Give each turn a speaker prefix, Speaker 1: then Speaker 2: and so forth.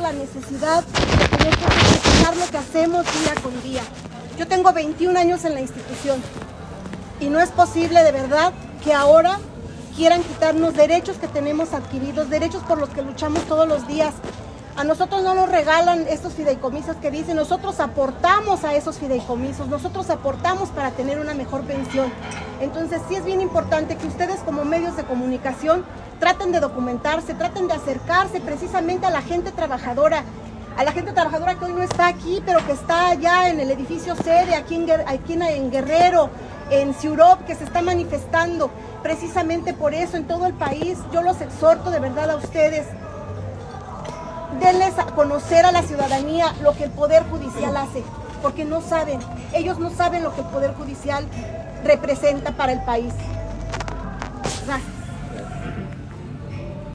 Speaker 1: la necesidad de tener que lo que hacemos día con día. Yo tengo 21 años en la institución y no es posible de verdad que ahora quieran quitarnos derechos que tenemos adquiridos, derechos por los que luchamos todos los días. A nosotros no nos regalan estos fideicomisos que dicen, nosotros aportamos a esos fideicomisos, nosotros aportamos para tener una mejor pensión. Entonces sí es bien importante que ustedes como medios de comunicación traten de documentarse, traten de acercarse precisamente a la gente trabajadora, a la gente trabajadora que hoy no está aquí, pero que está allá en el edificio sede, aquí en, aquí en Guerrero, en Ciurop, que se está manifestando precisamente por eso en todo el país. Yo los exhorto de verdad a ustedes denles a conocer a la ciudadanía lo que el Poder Judicial hace, porque no saben, ellos no saben lo que el Poder Judicial representa para el país. Gracias.